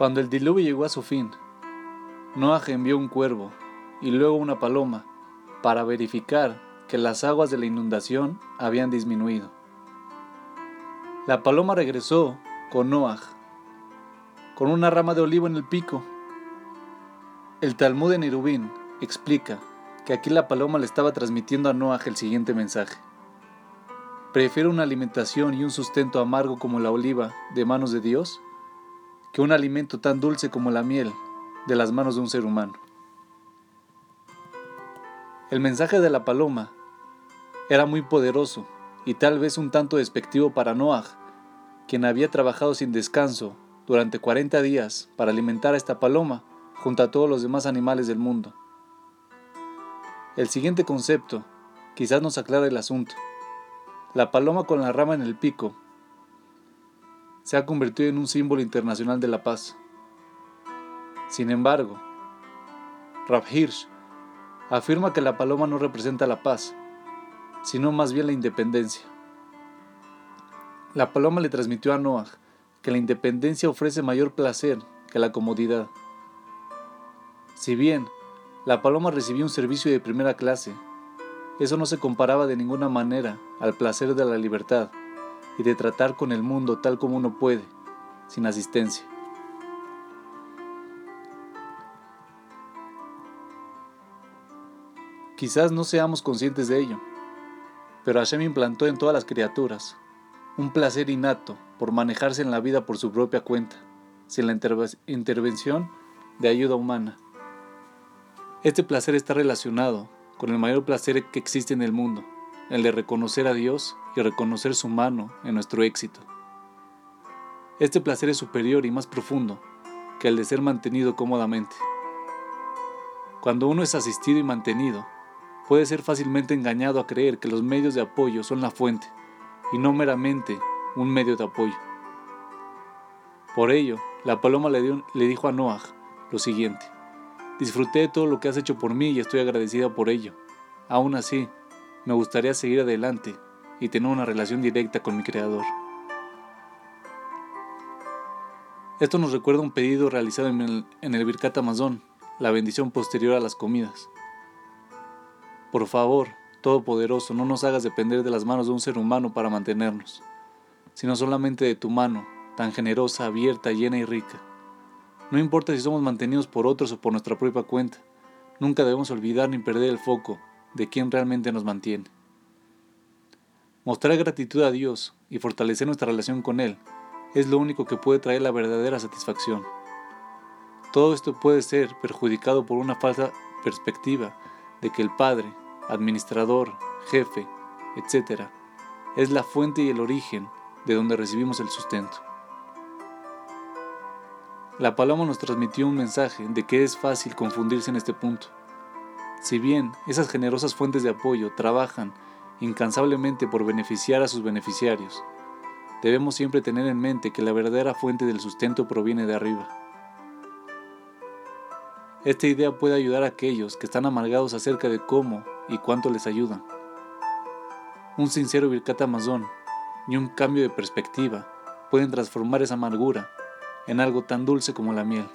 Cuando el diluvio llegó a su fin, Noah envió un cuervo y luego una paloma para verificar que las aguas de la inundación habían disminuido. La paloma regresó con Noah, con una rama de olivo en el pico. El Talmud en Irubín explica que aquí la paloma le estaba transmitiendo a Noah el siguiente mensaje. Prefiero una alimentación y un sustento amargo como la oliva de manos de Dios que un alimento tan dulce como la miel de las manos de un ser humano. El mensaje de la paloma era muy poderoso y tal vez un tanto despectivo para Noah, quien había trabajado sin descanso durante 40 días para alimentar a esta paloma junto a todos los demás animales del mundo. El siguiente concepto quizás nos aclara el asunto. La paloma con la rama en el pico se ha convertido en un símbolo internacional de la paz. Sin embargo, Rav Hirsch afirma que la paloma no representa la paz, sino más bien la independencia. La paloma le transmitió a Noah que la independencia ofrece mayor placer que la comodidad. Si bien la paloma recibió un servicio de primera clase, eso no se comparaba de ninguna manera al placer de la libertad y de tratar con el mundo tal como uno puede, sin asistencia. Quizás no seamos conscientes de ello, pero Hashem implantó en todas las criaturas un placer innato por manejarse en la vida por su propia cuenta, sin la intervención de ayuda humana. Este placer está relacionado con el mayor placer que existe en el mundo, el de reconocer a Dios y reconocer su mano en nuestro éxito. Este placer es superior y más profundo que el de ser mantenido cómodamente. Cuando uno es asistido y mantenido, puede ser fácilmente engañado a creer que los medios de apoyo son la fuente y no meramente un medio de apoyo. Por ello, la paloma le, dijo a Noah lo siguiente, disfruté de todo lo que has hecho por mí y estoy agradecida por ello. Aún así, me gustaría seguir adelante y tener una relación directa con mi Creador. Esto nos recuerda un pedido realizado en el, en Birkat Amazon, la bendición posterior a las comidas. Por favor, Todopoderoso, no nos hagas depender de las manos de un ser humano para mantenernos, sino solamente de tu mano, tan generosa, abierta, llena y rica. No importa si somos mantenidos por otros o por nuestra propia cuenta, nunca debemos olvidar ni perder el foco de quien realmente nos mantiene. Mostrar gratitud a Dios y fortalecer nuestra relación con Él es lo único que puede traer la verdadera satisfacción. Todo esto puede ser perjudicado por una falsa perspectiva de que el Padre, administrador, jefe, etc., es la fuente y el origen de donde recibimos el sustento. La paloma nos transmitió un mensaje de que es fácil confundirse en este punto. Si bien esas generosas fuentes de apoyo trabajan incansablemente por beneficiar a sus beneficiarios, debemos siempre tener en mente que la verdadera fuente del sustento proviene de arriba. Esta idea puede ayudar a aquellos que están amargados acerca de cómo y cuánto les ayudan. Un sincero Birkat Amazon y un cambio de perspectiva pueden transformar esa amargura en algo tan dulce como la miel.